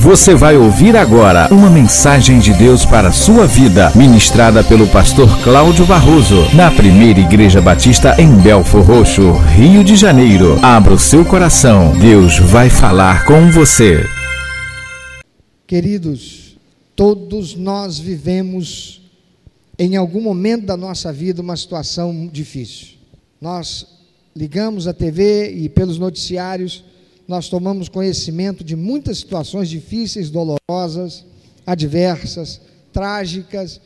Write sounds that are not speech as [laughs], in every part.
Você vai ouvir agora uma mensagem de Deus para a sua vida, ministrada pelo pastor Cláudio Barroso, na primeira Igreja Batista em Belfor Roxo, Rio de Janeiro. Abra o seu coração, Deus vai falar com você. Queridos, todos nós vivemos em algum momento da nossa vida uma situação difícil. Nós ligamos a TV e pelos noticiários nós tomamos conhecimento de muitas situações difíceis, dolorosas, adversas, trágicas,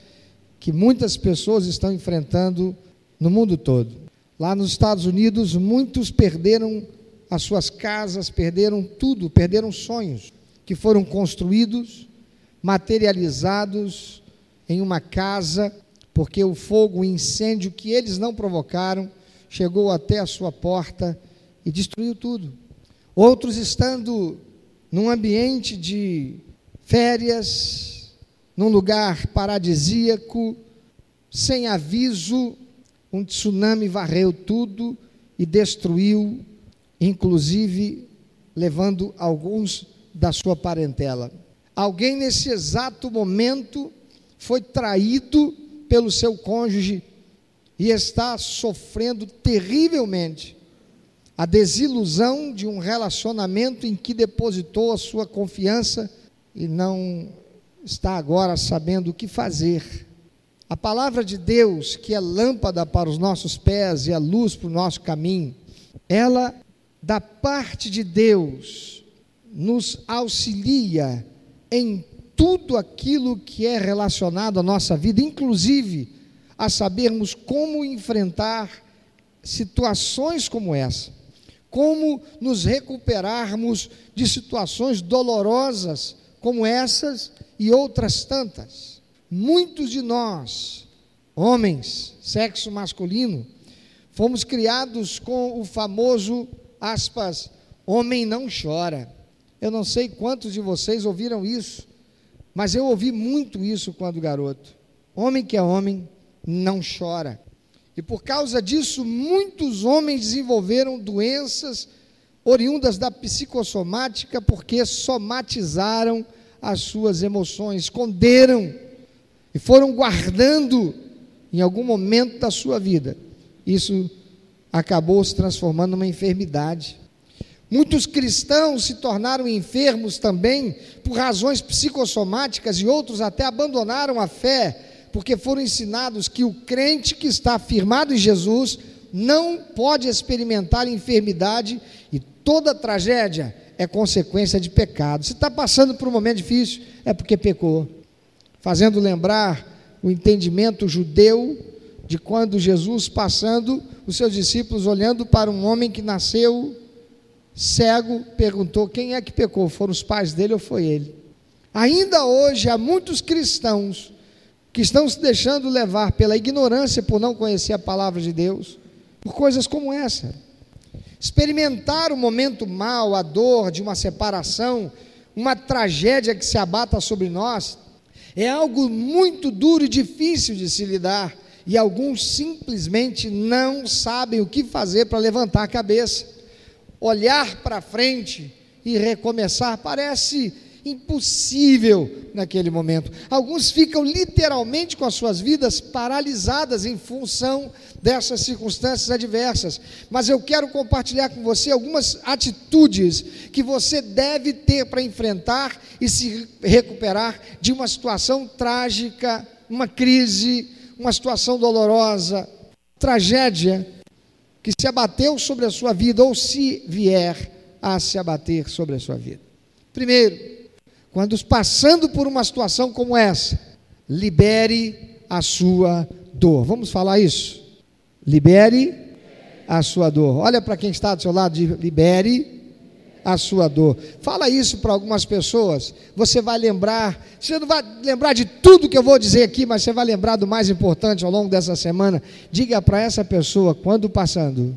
que muitas pessoas estão enfrentando no mundo todo. Lá nos Estados Unidos, muitos perderam as suas casas, perderam tudo, perderam sonhos que foram construídos, materializados em uma casa, porque o fogo, o incêndio que eles não provocaram, chegou até a sua porta e destruiu tudo. Outros estando num ambiente de férias, num lugar paradisíaco, sem aviso, um tsunami varreu tudo e destruiu, inclusive levando alguns da sua parentela. Alguém nesse exato momento foi traído pelo seu cônjuge e está sofrendo terrivelmente a desilusão de um relacionamento em que depositou a sua confiança e não está agora sabendo o que fazer. A palavra de Deus, que é lâmpada para os nossos pés e a luz para o nosso caminho, ela, da parte de Deus, nos auxilia em tudo aquilo que é relacionado à nossa vida, inclusive a sabermos como enfrentar situações como essa como nos recuperarmos de situações dolorosas como essas e outras tantas. Muitos de nós, homens, sexo masculino, fomos criados com o famoso, aspas, homem não chora. Eu não sei quantos de vocês ouviram isso, mas eu ouvi muito isso quando garoto. Homem que é homem não chora. E por causa disso, muitos homens desenvolveram doenças oriundas da psicossomática porque somatizaram as suas emoções, esconderam e foram guardando em algum momento da sua vida. Isso acabou se transformando numa enfermidade. Muitos cristãos se tornaram enfermos também por razões psicossomáticas e outros até abandonaram a fé porque foram ensinados que o crente que está firmado em Jesus não pode experimentar enfermidade e toda tragédia é consequência de pecado. Se está passando por um momento difícil, é porque pecou. Fazendo lembrar o entendimento judeu de quando Jesus passando, os seus discípulos olhando para um homem que nasceu cego, perguntou: quem é que pecou? Foram os pais dele ou foi ele? Ainda hoje há muitos cristãos que estão se deixando levar pela ignorância por não conhecer a palavra de Deus, por coisas como essa. Experimentar o momento mal, a dor de uma separação, uma tragédia que se abata sobre nós, é algo muito duro e difícil de se lidar, e alguns simplesmente não sabem o que fazer para levantar a cabeça. Olhar para frente e recomeçar parece impossível naquele momento. Alguns ficam literalmente com as suas vidas paralisadas em função dessas circunstâncias adversas. Mas eu quero compartilhar com você algumas atitudes que você deve ter para enfrentar e se recuperar de uma situação trágica, uma crise, uma situação dolorosa, tragédia que se abateu sobre a sua vida ou se vier a se abater sobre a sua vida. Primeiro, quando passando por uma situação como essa, libere a sua dor. Vamos falar isso? Libere a sua dor. Olha para quem está do seu lado, libere a sua dor. Fala isso para algumas pessoas. Você vai lembrar, você não vai lembrar de tudo que eu vou dizer aqui, mas você vai lembrar do mais importante ao longo dessa semana. Diga para essa pessoa, quando passando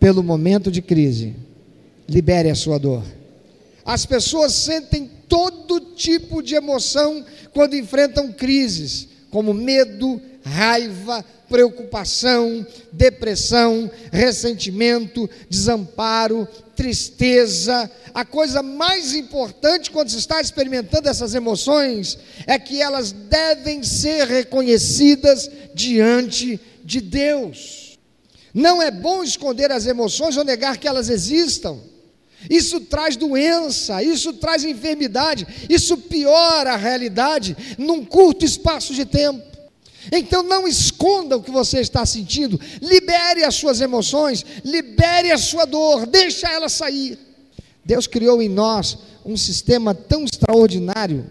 pelo momento de crise, libere a sua dor. As pessoas sentem todo tipo de emoção quando enfrentam crises, como medo, raiva, preocupação, depressão, ressentimento, desamparo, tristeza. A coisa mais importante quando se está experimentando essas emoções é que elas devem ser reconhecidas diante de Deus. Não é bom esconder as emoções ou negar que elas existam. Isso traz doença, isso traz enfermidade, isso piora a realidade num curto espaço de tempo. Então não esconda o que você está sentindo, libere as suas emoções, libere a sua dor, deixa ela sair. Deus criou em nós um sistema tão extraordinário,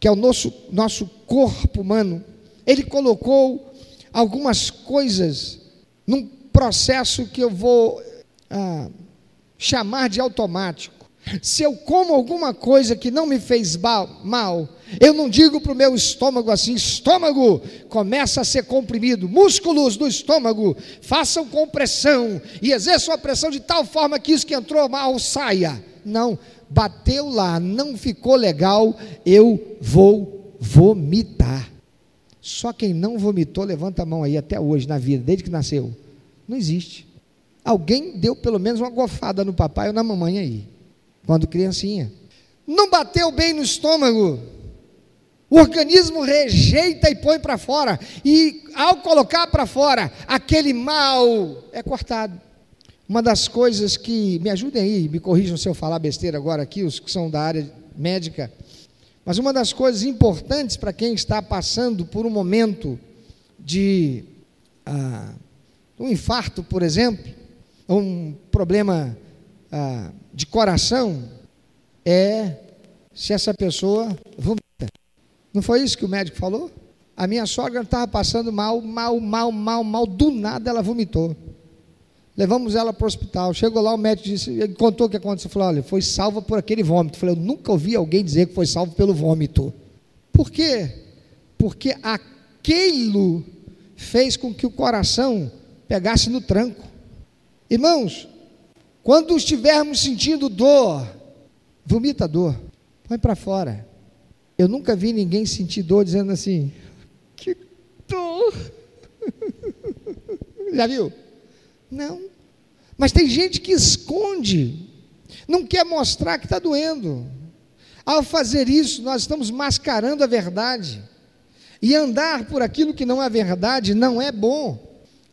que é o nosso, nosso corpo humano. Ele colocou algumas coisas num processo que eu vou ah, chamar de automático. Se eu como alguma coisa que não me fez mal, eu não digo para o meu estômago assim: estômago, começa a ser comprimido, músculos do estômago, façam compressão e exerçam a pressão de tal forma que isso que entrou mal saia. Não, bateu lá, não ficou legal, eu vou vomitar. Só quem não vomitou, levanta a mão aí até hoje na vida, desde que nasceu. Não existe. Alguém deu pelo menos uma gofada no papai ou na mamãe aí, quando criancinha. Não bateu bem no estômago. O organismo rejeita e põe para fora. E ao colocar para fora, aquele mal é cortado. Uma das coisas que me ajudem aí, me corrijam se eu falar besteira agora aqui, os que são da área médica. Mas uma das coisas importantes para quem está passando por um momento de ah, um infarto, por exemplo, um problema ah, de coração, é se essa pessoa vomita. Não foi isso que o médico falou? A minha sogra estava passando mal, mal, mal, mal, mal, do nada ela vomitou. Levamos ela para o hospital. Chegou lá, o médico disse, ele contou o que aconteceu. Falou: olha, foi salva por aquele vômito. Eu falei: eu nunca ouvi alguém dizer que foi salvo pelo vômito. Por quê? Porque aquilo fez com que o coração pegasse no tranco. Irmãos, quando estivermos sentindo dor, vomita dor, põe para fora. Eu nunca vi ninguém sentir dor dizendo assim, que dor. [laughs] Já viu? Não. Mas tem gente que esconde, não quer mostrar que está doendo. Ao fazer isso, nós estamos mascarando a verdade. E andar por aquilo que não é verdade não é bom.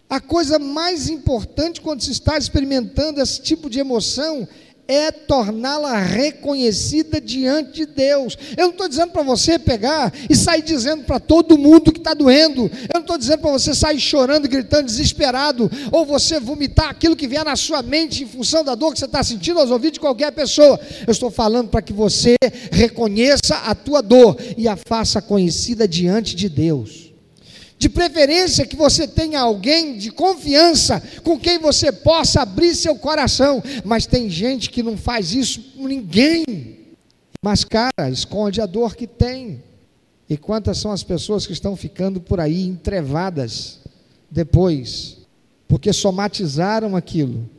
A coisa mais importante quando se está experimentando esse tipo de emoção é torná-la reconhecida diante de Deus. Eu não estou dizendo para você pegar e sair dizendo para todo mundo que está doendo. Eu não estou dizendo para você sair chorando, gritando, desesperado, ou você vomitar aquilo que vier na sua mente em função da dor que você está sentindo aos ouvidos de qualquer pessoa. Eu estou falando para que você reconheça a tua dor e a faça conhecida diante de Deus. De preferência que você tenha alguém de confiança com quem você possa abrir seu coração. Mas tem gente que não faz isso com ninguém. Mas, cara, esconde a dor que tem. E quantas são as pessoas que estão ficando por aí entrevadas depois, porque somatizaram aquilo.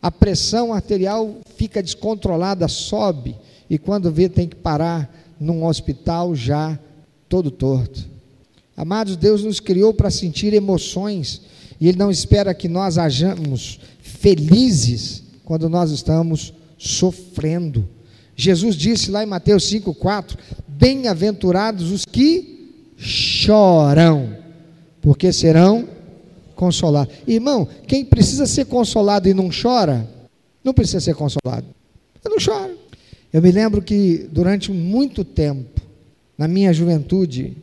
A pressão arterial fica descontrolada, sobe, e quando vê tem que parar num hospital já todo torto. Amados, Deus nos criou para sentir emoções e Ele não espera que nós hajamos felizes quando nós estamos sofrendo. Jesus disse lá em Mateus 5,4: Bem-aventurados os que choram, porque serão consolados. Irmão, quem precisa ser consolado e não chora, não precisa ser consolado. Eu não choro. Eu me lembro que durante muito tempo, na minha juventude,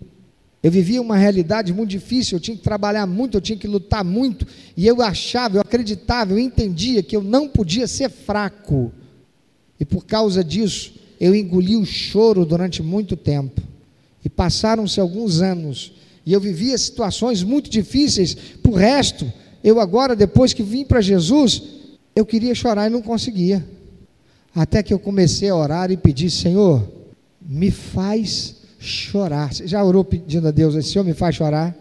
eu vivia uma realidade muito difícil, eu tinha que trabalhar muito, eu tinha que lutar muito, e eu achava, eu acreditava, eu entendia que eu não podia ser fraco. E por causa disso, eu engoli o choro durante muito tempo. E passaram-se alguns anos, e eu vivia situações muito difíceis. Por resto, eu agora, depois que vim para Jesus, eu queria chorar e não conseguia. Até que eu comecei a orar e pedir, Senhor, me faz chorar. Você já orou pedindo a Deus, esse Senhor me faz chorar?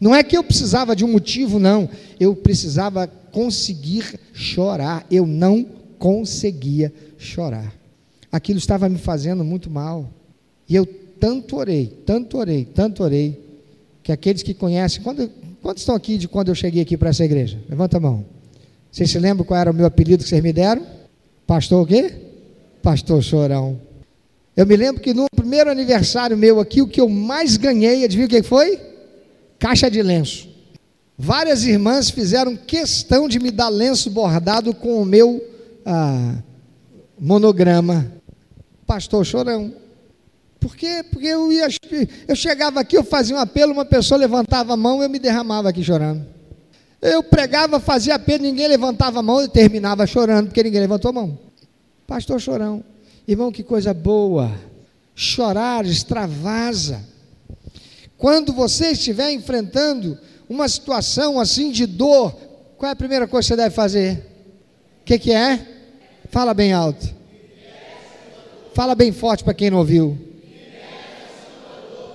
Não é que eu precisava de um motivo, não. Eu precisava conseguir chorar. Eu não conseguia chorar. Aquilo estava me fazendo muito mal. E eu tanto orei, tanto orei, tanto orei, que aqueles que conhecem, quando, quantos estão aqui de quando eu cheguei aqui para essa igreja? Levanta a mão. Vocês se lembram qual era o meu apelido que vocês me deram? Pastor o quê? Pastor Chorão. Eu me lembro que no primeiro aniversário meu aqui, o que eu mais ganhei, adivinha o que foi? Caixa de lenço. Várias irmãs fizeram questão de me dar lenço bordado com o meu ah, monograma. Pastor Chorão. Por quê? Porque eu ia, eu chegava aqui, eu fazia um apelo, uma pessoa levantava a mão, eu me derramava aqui chorando. Eu pregava, fazia apelo, ninguém levantava a mão, eu terminava chorando, porque ninguém levantou a mão. Pastor Chorão. Irmão, que coisa boa. Chorar extravasa. Quando você estiver enfrentando uma situação assim de dor, qual é a primeira coisa que você deve fazer? O que, que é? Fala bem alto. Fala bem forte para quem não ouviu.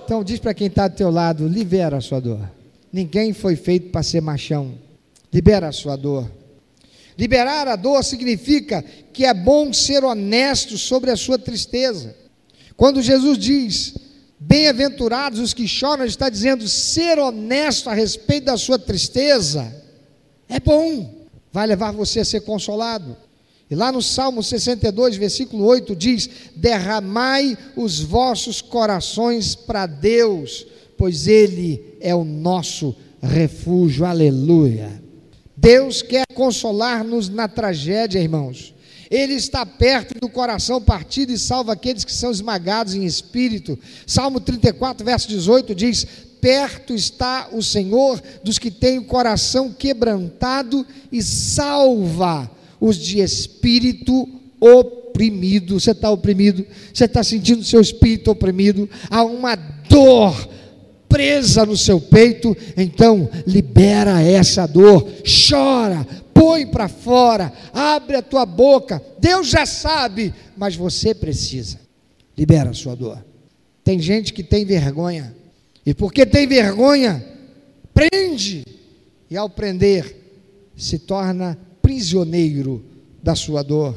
Então diz para quem está do teu lado, libera a sua dor. Ninguém foi feito para ser machão. Libera a sua dor. Liberar a dor significa que é bom ser honesto sobre a sua tristeza. Quando Jesus diz, bem-aventurados os que choram, ele está dizendo, ser honesto a respeito da sua tristeza é bom, vai levar você a ser consolado. E lá no Salmo 62, versículo 8 diz: Derramai os vossos corações para Deus, pois Ele é o nosso refúgio. Aleluia. Deus quer consolar-nos na tragédia, irmãos. Ele está perto do coração partido e salva aqueles que são esmagados em espírito. Salmo 34, verso 18 diz: Perto está o Senhor dos que têm o coração quebrantado e salva os de espírito oprimido. Você está oprimido, você está sentindo seu espírito oprimido, há uma dor presa no seu peito, então libera essa dor, chora, põe para fora, abre a tua boca. Deus já sabe, mas você precisa. Libera a sua dor. Tem gente que tem vergonha, e porque tem vergonha, prende, e ao prender, se torna prisioneiro da sua dor.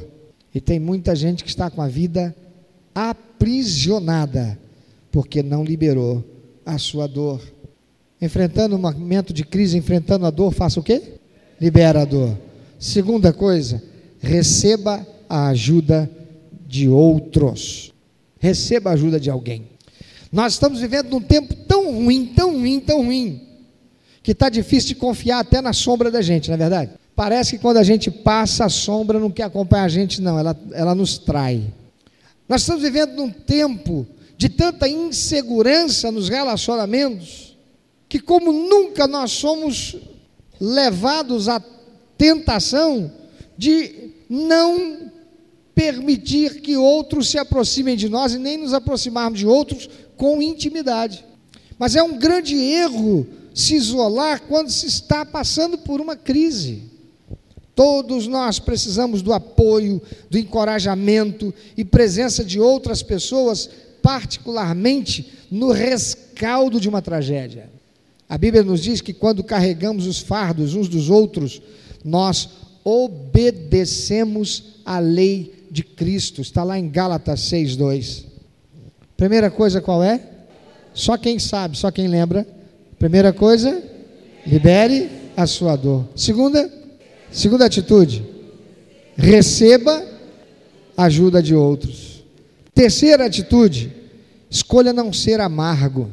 E tem muita gente que está com a vida aprisionada, porque não liberou a sua dor. Enfrentando um momento de crise, enfrentando a dor, faça o quê? Libera a dor. Segunda coisa, receba a ajuda de outros. Receba a ajuda de alguém. Nós estamos vivendo num tempo tão ruim, tão ruim, tão ruim, que está difícil de confiar até na sombra da gente, não é verdade? Parece que quando a gente passa, a sombra não quer acompanhar a gente, não, ela, ela nos trai. Nós estamos vivendo num tempo de tanta insegurança nos relacionamentos, que como nunca nós somos levados à tentação de não permitir que outros se aproximem de nós e nem nos aproximarmos de outros com intimidade. Mas é um grande erro se isolar quando se está passando por uma crise. Todos nós precisamos do apoio, do encorajamento e presença de outras pessoas particularmente no rescaldo de uma tragédia. A Bíblia nos diz que quando carregamos os fardos uns dos outros, nós obedecemos a lei de Cristo. Está lá em Gálatas 6:2. Primeira coisa qual é? Só quem sabe, só quem lembra. Primeira coisa, libere a sua dor. Segunda, segunda atitude, receba ajuda de outros. Terceira atitude, escolha não ser amargo.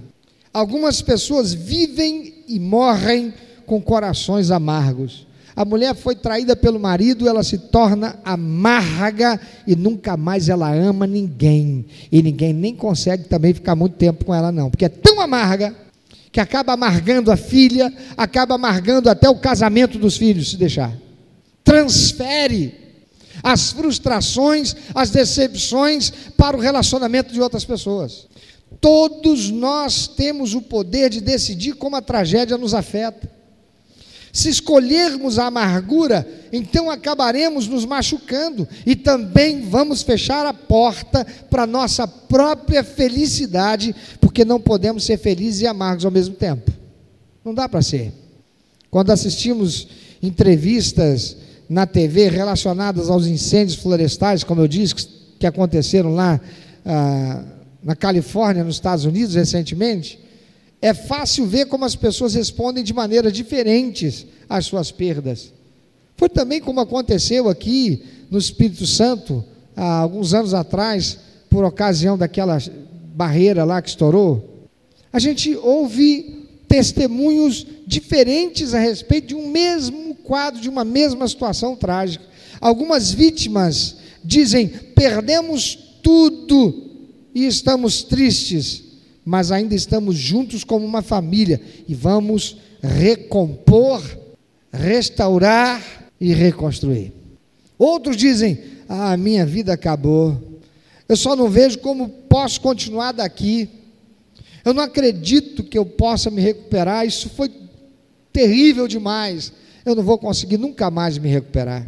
Algumas pessoas vivem e morrem com corações amargos. A mulher foi traída pelo marido, ela se torna amarga e nunca mais ela ama ninguém. E ninguém nem consegue também ficar muito tempo com ela, não, porque é tão amarga que acaba amargando a filha, acaba amargando até o casamento dos filhos, se deixar. Transfere as frustrações, as decepções para o relacionamento de outras pessoas. Todos nós temos o poder de decidir como a tragédia nos afeta. Se escolhermos a amargura, então acabaremos nos machucando e também vamos fechar a porta para nossa própria felicidade, porque não podemos ser felizes e amargos ao mesmo tempo. Não dá para ser. Quando assistimos entrevistas na TV relacionadas aos incêndios florestais, como eu disse, que aconteceram lá ah, na Califórnia, nos Estados Unidos, recentemente, É fácil ver como as pessoas respondem de maneiras diferentes às suas perdas. Foi também como aconteceu aqui no Espírito Santo, há alguns anos atrás, por ocasião daquela barreira lá que estourou. A gente ouve testemunhos diferentes a respeito de um mesmo quadro, de uma mesma situação trágica. Algumas vítimas dizem: perdemos tudo e estamos tristes, mas ainda estamos juntos como uma família e vamos recompor, restaurar e reconstruir. Outros dizem: Ah, minha vida acabou. Eu só não vejo como posso continuar daqui. Eu não acredito que eu possa me recuperar. Isso foi terrível demais. Eu não vou conseguir nunca mais me recuperar.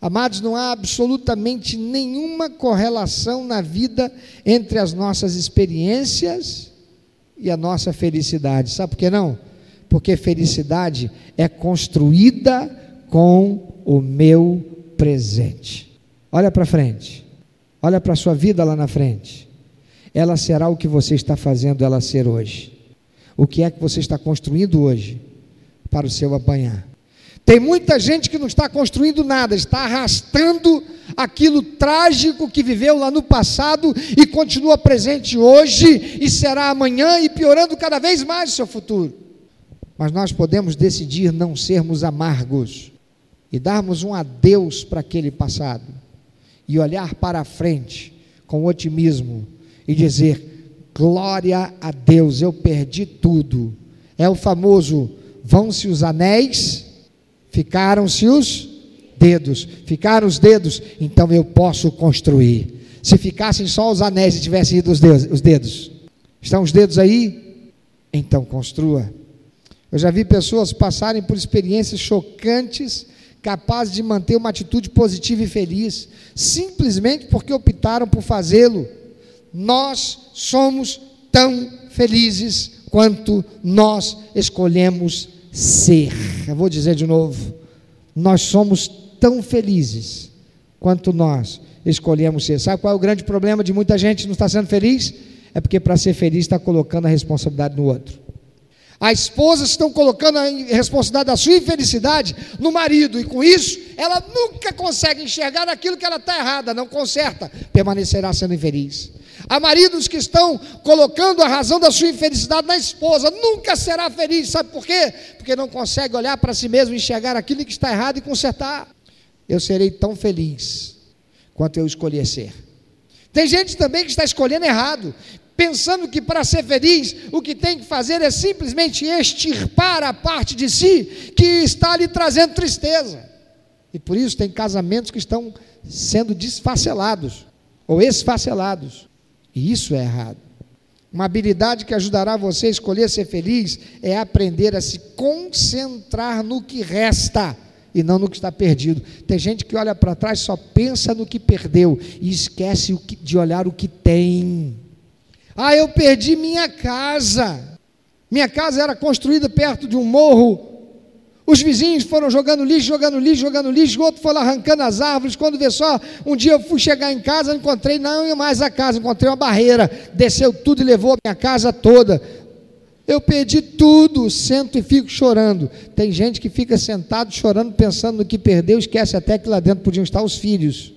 Amados, não há absolutamente nenhuma correlação na vida entre as nossas experiências e a nossa felicidade. Sabe por que não? Porque felicidade é construída com o meu presente. Olha para frente. Olha para a sua vida lá na frente. Ela será o que você está fazendo ela ser hoje. O que é que você está construindo hoje para o seu apanhar? Tem muita gente que não está construindo nada, está arrastando aquilo trágico que viveu lá no passado e continua presente hoje e será amanhã e piorando cada vez mais o seu futuro. Mas nós podemos decidir não sermos amargos e darmos um adeus para aquele passado e olhar para a frente com otimismo e dizer: glória a Deus, eu perdi tudo. É o famoso: vão-se os anéis Ficaram-se os dedos, ficaram os dedos, então eu posso construir. Se ficassem só os anéis e tivessem ido os os dedos, estão os dedos aí? Então construa. Eu já vi pessoas passarem por experiências chocantes, capazes de manter uma atitude positiva e feliz, simplesmente porque optaram por fazê-lo. Nós somos tão felizes quanto nós escolhemos ser. Eu vou dizer de novo: nós somos tão felizes quanto nós escolhemos ser. Sabe qual é o grande problema de muita gente não está sendo feliz? É porque para ser feliz está colocando a responsabilidade no outro. As esposas estão colocando a responsabilidade da sua infelicidade no marido, e com isso ela nunca consegue enxergar aquilo que ela está errada, não conserta, permanecerá sendo infeliz. Há maridos que estão colocando a razão da sua infelicidade na esposa, nunca será feliz, sabe por quê? Porque não consegue olhar para si mesmo, enxergar aquilo que está errado e consertar. Eu serei tão feliz quanto eu escolher ser. Tem gente também que está escolhendo errado, pensando que para ser feliz o que tem que fazer é simplesmente extirpar a parte de si que está lhe trazendo tristeza. E por isso tem casamentos que estão sendo desfacelados ou esfacelados. E isso é errado. Uma habilidade que ajudará você a escolher ser feliz é aprender a se concentrar no que resta e não no que está perdido. Tem gente que olha para trás só pensa no que perdeu e esquece de olhar o que tem. Ah, eu perdi minha casa. Minha casa era construída perto de um morro os vizinhos foram jogando lixo, jogando lixo, jogando lixo, o outro foi arrancando as árvores. Quando vê só, um dia eu fui chegar em casa, encontrei não mais a casa, encontrei uma barreira, desceu tudo e levou a minha casa toda. Eu perdi tudo, sento e fico chorando. Tem gente que fica sentado chorando, pensando no que perdeu, esquece até que lá dentro podiam estar os filhos.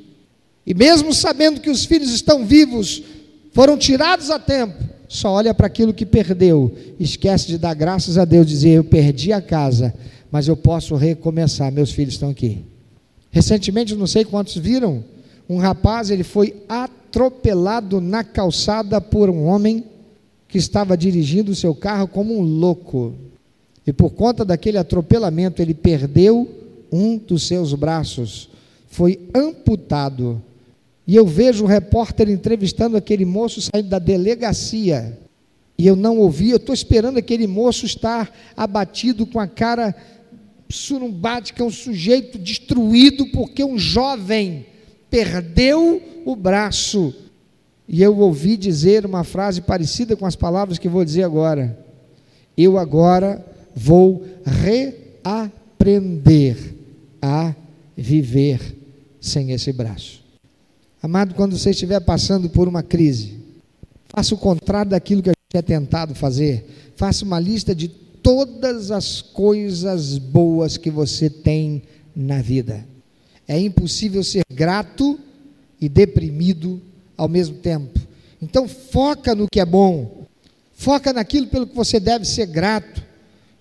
E mesmo sabendo que os filhos estão vivos, foram tirados a tempo, só olha para aquilo que perdeu, esquece de dar graças a Deus, dizer: Eu perdi a casa mas eu posso recomeçar. Meus filhos estão aqui. Recentemente, não sei quantos viram, um rapaz ele foi atropelado na calçada por um homem que estava dirigindo o seu carro como um louco. E por conta daquele atropelamento, ele perdeu um dos seus braços, foi amputado. E eu vejo o repórter entrevistando aquele moço saindo da delegacia. E eu não ouvi, eu estou esperando aquele moço estar abatido com a cara surumbática, é um sujeito destruído porque um jovem perdeu o braço. E eu ouvi dizer uma frase parecida com as palavras que vou dizer agora. Eu agora vou reaprender a viver sem esse braço. Amado, quando você estiver passando por uma crise, faça o contrário daquilo que a é tentado fazer, faça uma lista de todas as coisas boas que você tem na vida. É impossível ser grato e deprimido ao mesmo tempo. Então foca no que é bom. Foca naquilo pelo que você deve ser grato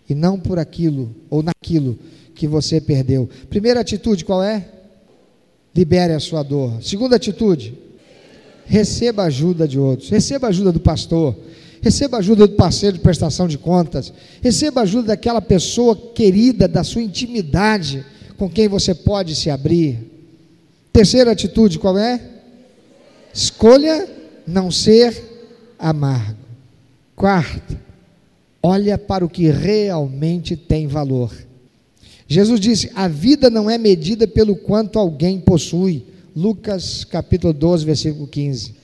e não por aquilo ou naquilo que você perdeu. Primeira atitude qual é? Libere a sua dor. Segunda atitude, receba ajuda de outros. Receba ajuda do pastor. Receba ajuda do parceiro de prestação de contas. Receba ajuda daquela pessoa querida, da sua intimidade, com quem você pode se abrir. Terceira atitude qual é? Escolha não ser amargo. Quarta, olha para o que realmente tem valor. Jesus disse: a vida não é medida pelo quanto alguém possui. Lucas capítulo 12, versículo 15.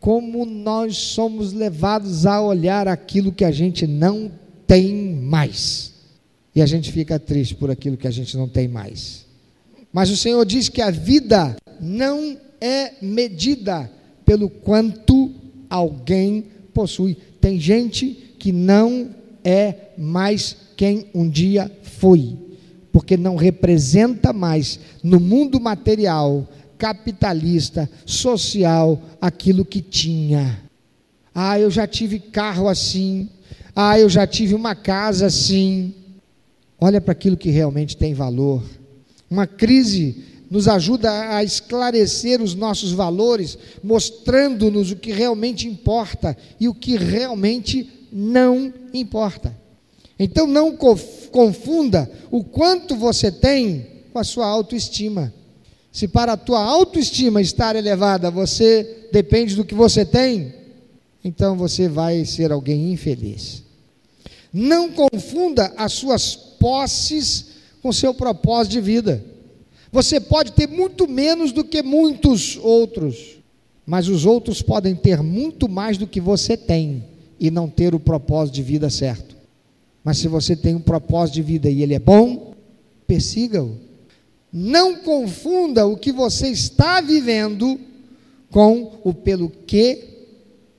Como nós somos levados a olhar aquilo que a gente não tem mais. E a gente fica triste por aquilo que a gente não tem mais. Mas o Senhor diz que a vida não é medida pelo quanto alguém possui. Tem gente que não é mais quem um dia foi, porque não representa mais no mundo material, capitalista, social, aquilo que tinha. Ah, eu já tive carro assim. Ah, eu já tive uma casa assim. Olha para aquilo que realmente tem valor. Uma crise nos ajuda a esclarecer os nossos valores, mostrando-nos o que realmente importa e o que realmente não importa. Então não confunda o quanto você tem com a sua autoestima. Se para a tua autoestima estar elevada, você depende do que você tem, então você vai ser alguém infeliz. Não confunda as suas posses com seu propósito de vida. Você pode ter muito menos do que muitos outros, mas os outros podem ter muito mais do que você tem e não ter o propósito de vida certo. Mas se você tem um propósito de vida e ele é bom, persiga-o. Não confunda o que você está vivendo com o pelo que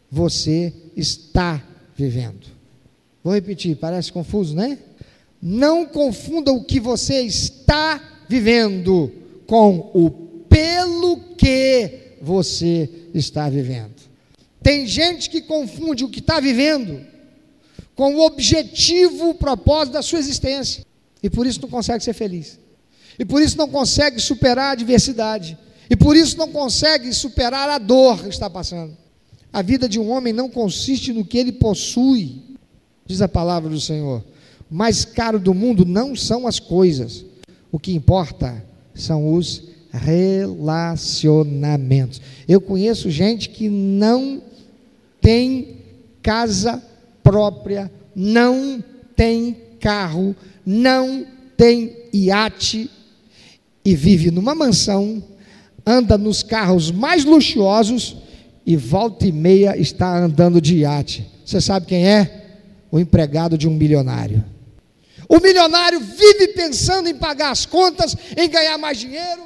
você está vivendo. Vou repetir, parece confuso, né? Não confunda o que você está vivendo com o pelo que você está vivendo. Tem gente que confunde o que está vivendo com o objetivo, o propósito da sua existência. E por isso não consegue ser feliz. E por isso não consegue superar a adversidade. E por isso não consegue superar a dor que está passando. A vida de um homem não consiste no que ele possui, diz a palavra do Senhor. O mais caro do mundo não são as coisas. O que importa são os relacionamentos. Eu conheço gente que não tem casa própria, não tem carro, não tem iate e vive numa mansão, anda nos carros mais luxuosos e volta e meia está andando de iate. Você sabe quem é? O empregado de um milionário. O milionário vive pensando em pagar as contas, em ganhar mais dinheiro,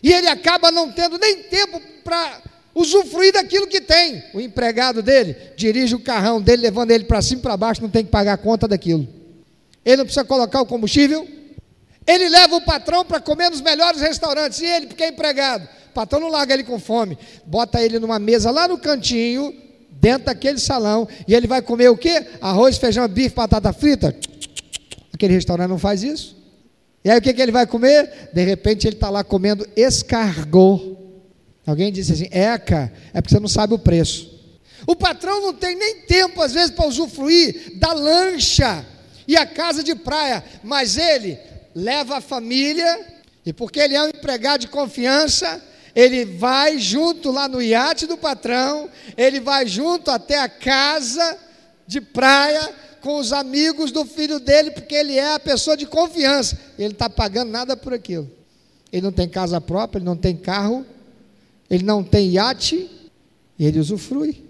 e ele acaba não tendo nem tempo para usufruir daquilo que tem. O empregado dele dirige o carrão dele, levando ele para cima e para baixo, não tem que pagar a conta daquilo. Ele não precisa colocar o combustível. Ele leva o patrão para comer nos melhores restaurantes. E ele, porque é empregado, o patrão não larga ele com fome. Bota ele numa mesa lá no cantinho, dentro daquele salão, e ele vai comer o quê? Arroz, feijão, bife, batata frita. Aquele restaurante não faz isso. E aí o que, que ele vai comer? De repente ele está lá comendo escargot Alguém disse assim: Eca, é porque você não sabe o preço. O patrão não tem nem tempo, às vezes, para usufruir da lancha e a casa de praia, mas ele leva a família, e porque ele é um empregado de confiança, ele vai junto lá no iate do patrão, ele vai junto até a casa de praia com os amigos do filho dele, porque ele é a pessoa de confiança. Ele está pagando nada por aquilo. Ele não tem casa própria, ele não tem carro, ele não tem iate e ele usufrui.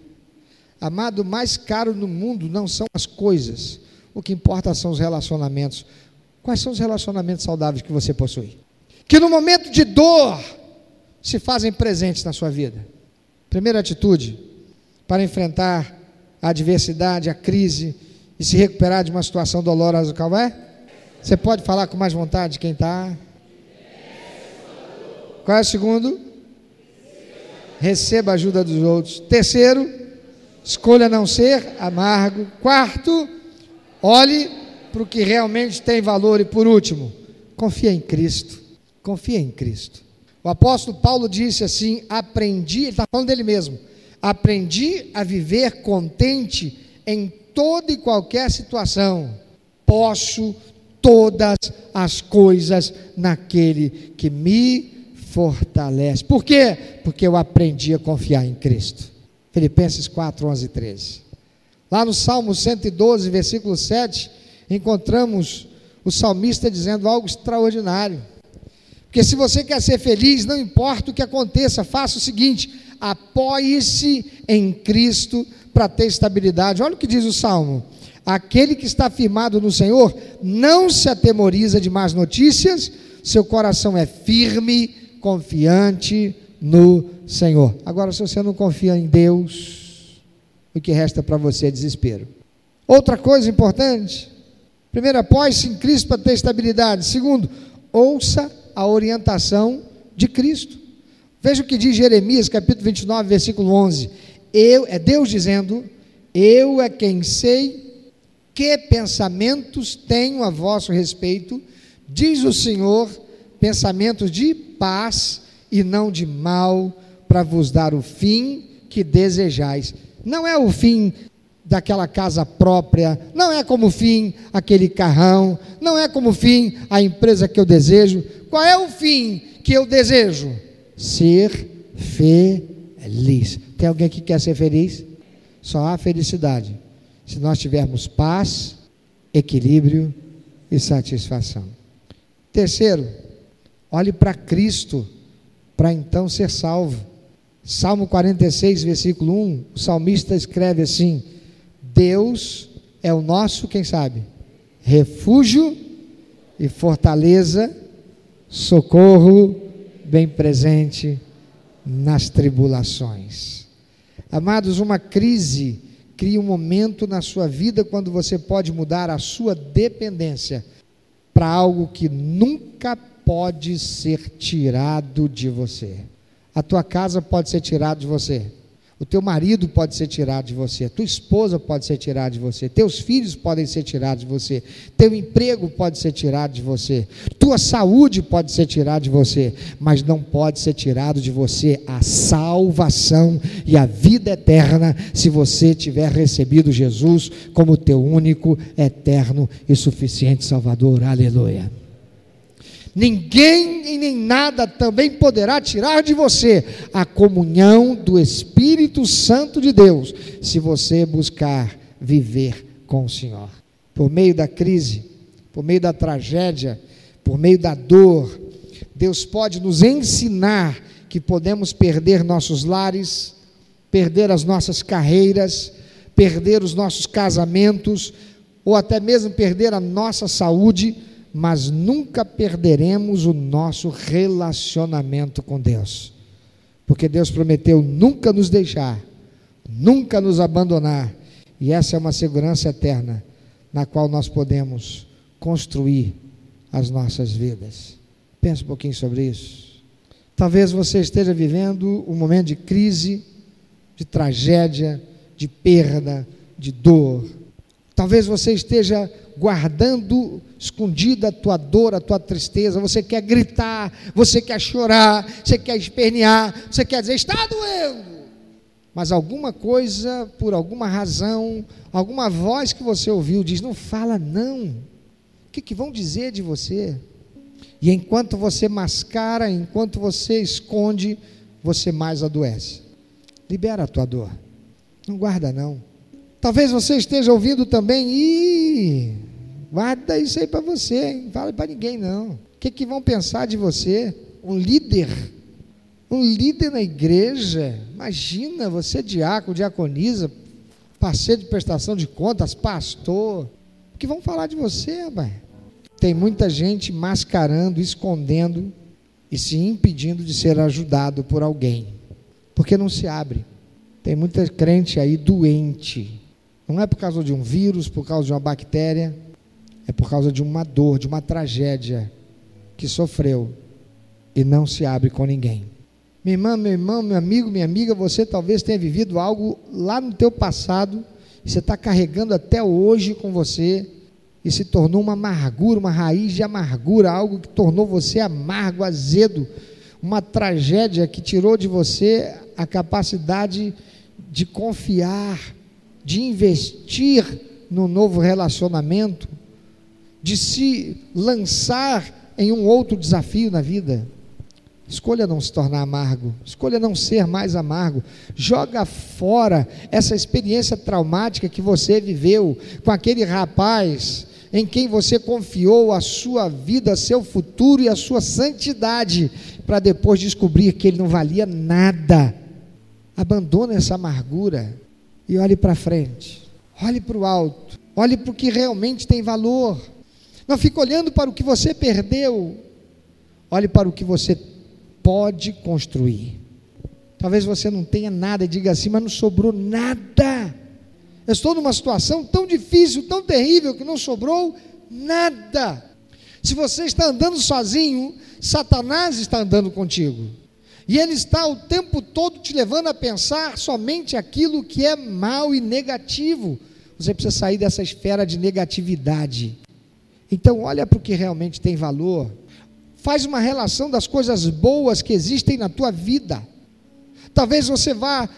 Amado, o mais caro no mundo não são as coisas, o que importa são os relacionamentos. Quais são os relacionamentos saudáveis que você possui? Que no momento de dor se fazem presentes na sua vida. Primeira atitude para enfrentar a adversidade, a crise e se recuperar de uma situação dolorosa, qual é? Você pode falar com mais vontade quem está? Qual é o segundo? Receba a ajuda dos outros. Terceiro, escolha não ser amargo. Quarto, olhe para o que realmente tem valor. E por último, confia em Cristo. Confia em Cristo. O apóstolo Paulo disse assim: aprendi, ele está falando dele mesmo, aprendi a viver contente em toda e qualquer situação. Posso todas as coisas naquele que me fortalece. Por quê? Porque eu aprendi a confiar em Cristo. Filipenses 4, 11 e 13. Lá no Salmo 112, versículo 7, encontramos o salmista dizendo algo extraordinário. Porque se você quer ser feliz, não importa o que aconteça, faça o seguinte: apoie-se em Cristo para ter estabilidade. Olha o que diz o salmo: aquele que está firmado no Senhor não se atemoriza de más notícias, seu coração é firme, confiante no Senhor. Agora, se você não confia em Deus, o que resta para você é desespero. Outra coisa importante: primeiro, apoie-se em Cristo para ter estabilidade. Segundo, ouça a orientação de Cristo. Veja o que diz Jeremias, capítulo 29, versículo 11. Eu, é Deus dizendo: Eu é quem sei que pensamentos tenho a vosso respeito, diz o Senhor, pensamentos de paz e não de mal, para vos dar o fim que desejais. Não é o fim daquela casa própria, não é como fim aquele carrão, não é como fim a empresa que eu desejo, qual é o fim que eu desejo? Ser feliz. Tem alguém que quer ser feliz? Só há felicidade se nós tivermos paz, equilíbrio e satisfação. Terceiro, olhe para Cristo para então ser salvo. Salmo 46, versículo 1, o salmista escreve assim: Deus é o nosso, quem sabe, refúgio e fortaleza socorro bem presente nas tribulações. Amados, uma crise cria um momento na sua vida quando você pode mudar a sua dependência para algo que nunca pode ser tirado de você. A tua casa pode ser tirada de você. O teu marido pode ser tirado de você, tua esposa pode ser tirada de você, teus filhos podem ser tirados de você, teu emprego pode ser tirado de você, tua saúde pode ser tirada de você, mas não pode ser tirado de você a salvação e a vida eterna se você tiver recebido Jesus como teu único, eterno e suficiente Salvador. Aleluia. Ninguém e nem nada também poderá tirar de você a comunhão do Espírito Santo de Deus, se você buscar viver com o Senhor. Por meio da crise, por meio da tragédia, por meio da dor, Deus pode nos ensinar que podemos perder nossos lares, perder as nossas carreiras, perder os nossos casamentos, ou até mesmo perder a nossa saúde mas nunca perderemos o nosso relacionamento com Deus, porque Deus prometeu nunca nos deixar, nunca nos abandonar, e essa é uma segurança eterna na qual nós podemos construir as nossas vidas. Pense um pouquinho sobre isso. Talvez você esteja vivendo um momento de crise, de tragédia, de perda, de dor. Talvez você esteja guardando escondida a tua dor, a tua tristeza, você quer gritar, você quer chorar, você quer espernear, você quer dizer, está doendo. Mas alguma coisa, por alguma razão, alguma voz que você ouviu diz: não fala não. O que, que vão dizer de você? E enquanto você mascara, enquanto você esconde, você mais adoece. Libera a tua dor. Não guarda não. Talvez você esteja ouvindo também, ih, Guarda isso aí para você, não fala para ninguém não. O que, que vão pensar de você? Um líder, um líder na igreja. Imagina você, diácono, diaconisa, parceiro de prestação de contas, pastor. O que vão falar de você, rapaz? Tem muita gente mascarando, escondendo e se impedindo de ser ajudado por alguém, porque não se abre. Tem muita crente aí doente, Não é por causa de um vírus, por causa de uma bactéria, é por causa de uma dor, de uma tragédia que sofreu e não se abre com ninguém. Minha irmã, meu irmão, meu amigo, minha amiga, você talvez tenha vivido algo lá no teu passado e você está carregando até hoje com você e se tornou uma amargura, uma raiz de amargura, algo que tornou você amargo, azedo, uma tragédia que tirou de você a capacidade de confiar, de investir no novo relacionamento, de se lançar em um outro desafio na vida. Escolha não se tornar amargo, escolha não ser mais amargo. Joga fora essa experiência traumática que você viveu com aquele rapaz em quem você confiou a sua vida, seu futuro e a sua santidade, para depois descobrir que ele não valia nada. Abandone essa amargura e olhe para frente. Olhe para o alto. Olhe para o que realmente tem valor. Não fique olhando para o que você perdeu. Olhe para o que você pode construir. Talvez você não tenha nada e diga assim, mas não sobrou nada. Eu estou numa situação tão difícil, tão terrível, que não sobrou nada. Se você está andando sozinho, Satanás está andando contigo. E ele está o tempo todo te levando a pensar somente aquilo que é mal e negativo. Você precisa sair dessa esfera de negatividade. Então, olha para o que realmente tem valor Faz uma relação das coisas boas que existem na tua vida. Talvez você vá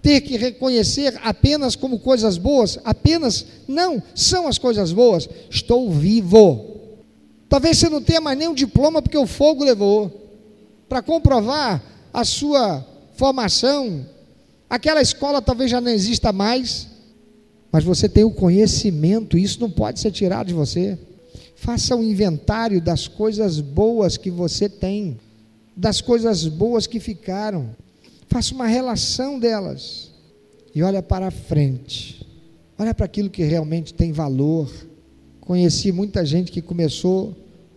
ter que reconhecer apenas como coisas boas, apenas, não, são as coisas boas. Estou vivo. Talvez você não tenha mais nenhum diploma porque o fogo levou. Para comprovar a sua formação, aquela escola talvez já não exista mais, mas você tem o conhecimento, isso não pode ser tirado de você. Faça um inventário das coisas boas que você tem, das coisas boas que ficaram. Faça uma relação delas e olha para frente. Olha para aquilo que realmente tem valor. Conheci muita gente que começou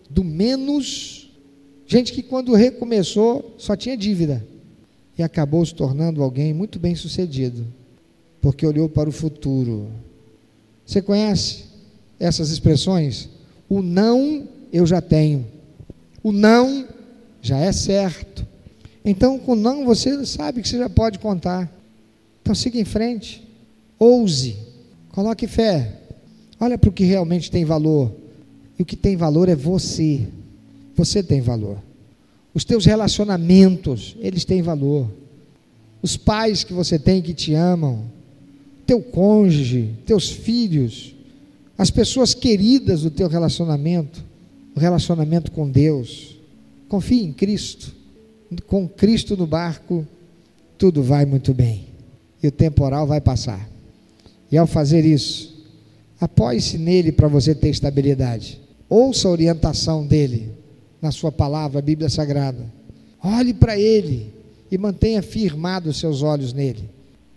do menos, gente que quando recomeçou só tinha dívida e acabou se tornando alguém muito bem sucedido, porque olhou para o futuro. Você conhece essas expressões? O não eu já tenho. O não já é certo. Então, com não você sabe que você já pode contar. Então, siga em frente. Ouse. Coloque fé. Olha para o que realmente tem valor. E o que tem valor é você. Você tem valor. Os teus relacionamentos, eles têm valor. Os pais que você tem que te amam, teu cônjuge, teus filhos, as pessoas queridas do teu relacionamento, o relacionamento com Deus. Confie em Cristo. Com Cristo no barco, tudo vai muito bem. E o temporal vai passar. E ao fazer isso, apoie-se nele para você ter estabilidade. Ouça a orientação dele na sua palavra, a Bíblia Sagrada. Olhe para ele e mantenha firmados os seus olhos nele.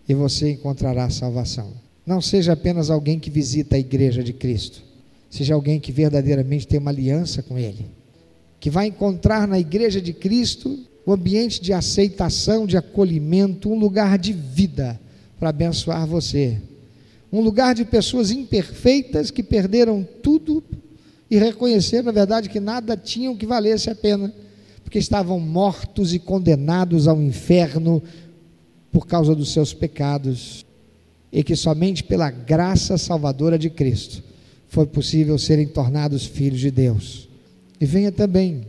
E você encontrará salvação. Não seja apenas alguém que visita a igreja de Cristo, seja alguém que verdadeiramente tem uma aliança com Ele, que vai encontrar na igreja de Cristo um ambiente de aceitação, de acolhimento, um lugar de vida para abençoar você, um lugar de pessoas imperfeitas que perderam tudo e reconheceram, na verdade, que nada tinham que valesse a pena, porque estavam mortos e condenados ao inferno por causa dos seus pecados e que somente pela graça salvadora de Cristo foi possível serem tornados filhos de Deus. E venha também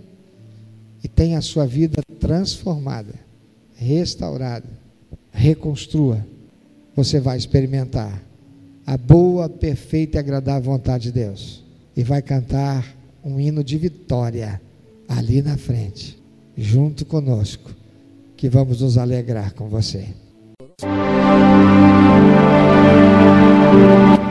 e tenha a sua vida transformada, restaurada, reconstrua. Você vai experimentar a boa, perfeita e agradável vontade de Deus e vai cantar um hino de vitória ali na frente, junto conosco, que vamos nos alegrar com você.